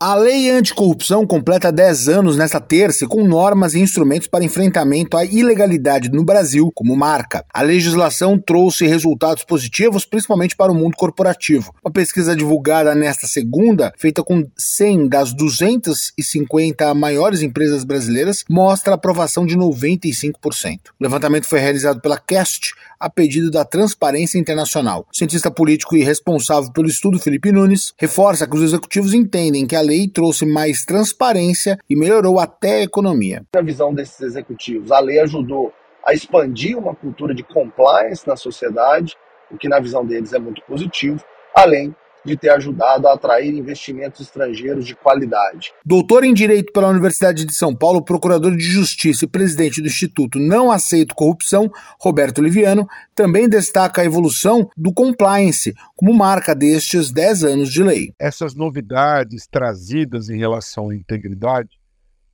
A lei anticorrupção completa 10 anos nesta terça com normas e instrumentos para enfrentamento à ilegalidade no Brasil como marca. A legislação trouxe resultados positivos, principalmente para o mundo corporativo. Uma pesquisa divulgada nesta segunda, feita com 100 das 250 maiores empresas brasileiras, mostra aprovação de 95%. O levantamento foi realizado pela CAST a pedido da Transparência Internacional. O cientista político e responsável pelo estudo, Felipe Nunes, reforça que os executivos entendem que a lei trouxe mais transparência e melhorou até a economia. Na visão desses executivos, a lei ajudou a expandir uma cultura de compliance na sociedade, o que na visão deles é muito positivo, além de ter ajudado a atrair investimentos estrangeiros de qualidade. Doutor em Direito pela Universidade de São Paulo, procurador de Justiça e presidente do Instituto Não Aceito Corrupção, Roberto Liviano, também destaca a evolução do compliance como marca destes 10 anos de lei. Essas novidades trazidas em relação à integridade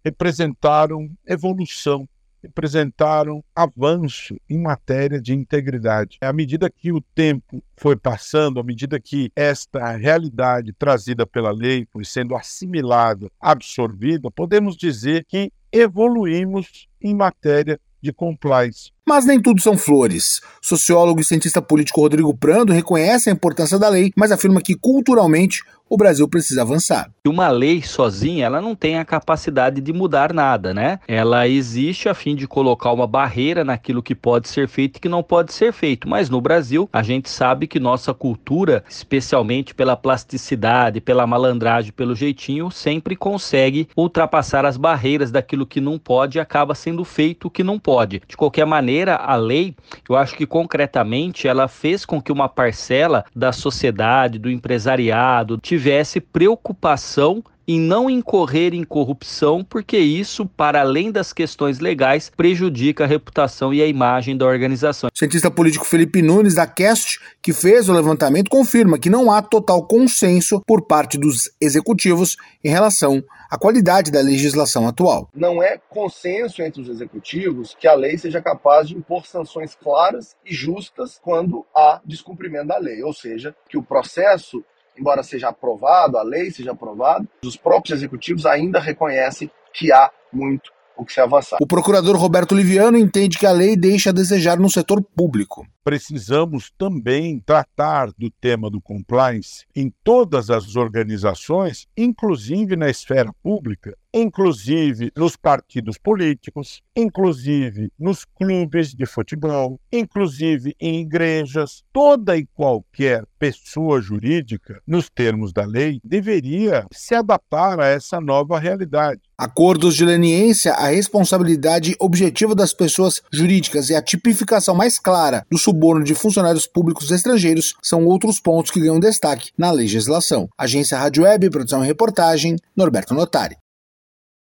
representaram evolução representaram avanço em matéria de integridade. À medida que o tempo foi passando, à medida que esta realidade trazida pela lei foi sendo assimilada, absorvida, podemos dizer que evoluímos em matéria de compliance. Mas nem tudo são flores. Sociólogo e cientista político Rodrigo Prando reconhece a importância da lei, mas afirma que culturalmente o Brasil precisa avançar. Uma lei sozinha, ela não tem a capacidade de mudar nada, né? Ela existe a fim de colocar uma barreira naquilo que pode ser feito e que não pode ser feito. Mas no Brasil, a gente sabe que nossa cultura, especialmente pela plasticidade, pela malandragem, pelo jeitinho, sempre consegue ultrapassar as barreiras daquilo que não pode e acaba sendo feito o que não pode. De qualquer maneira, a lei, eu acho que concretamente ela fez com que uma parcela da sociedade, do empresariado, tivesse preocupação em não incorrer em corrupção, porque isso, para além das questões legais, prejudica a reputação e a imagem da organização. O cientista político Felipe Nunes, da CAST, que fez o levantamento, confirma que não há total consenso por parte dos executivos em relação à qualidade da legislação atual. Não é consenso entre os executivos que a lei seja capaz de impor sanções claras e justas quando há descumprimento da lei, ou seja, que o processo embora seja aprovado, a lei seja aprovada, os próprios executivos ainda reconhecem que há muito o que se avançar. O procurador Roberto Liviano entende que a lei deixa a desejar no setor público. Precisamos também tratar do tema do compliance em todas as organizações, inclusive na esfera pública, inclusive nos partidos políticos, inclusive nos clubes de futebol, inclusive em igrejas. Toda e qualquer pessoa jurídica, nos termos da lei, deveria se adaptar a essa nova realidade. Acordos de leniência, a responsabilidade objetiva das pessoas jurídicas e a tipificação mais clara do suborno de funcionários públicos estrangeiros são outros pontos que ganham destaque na legislação. Agência Rádio Web, produção e reportagem, Norberto Notari.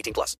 18 plus.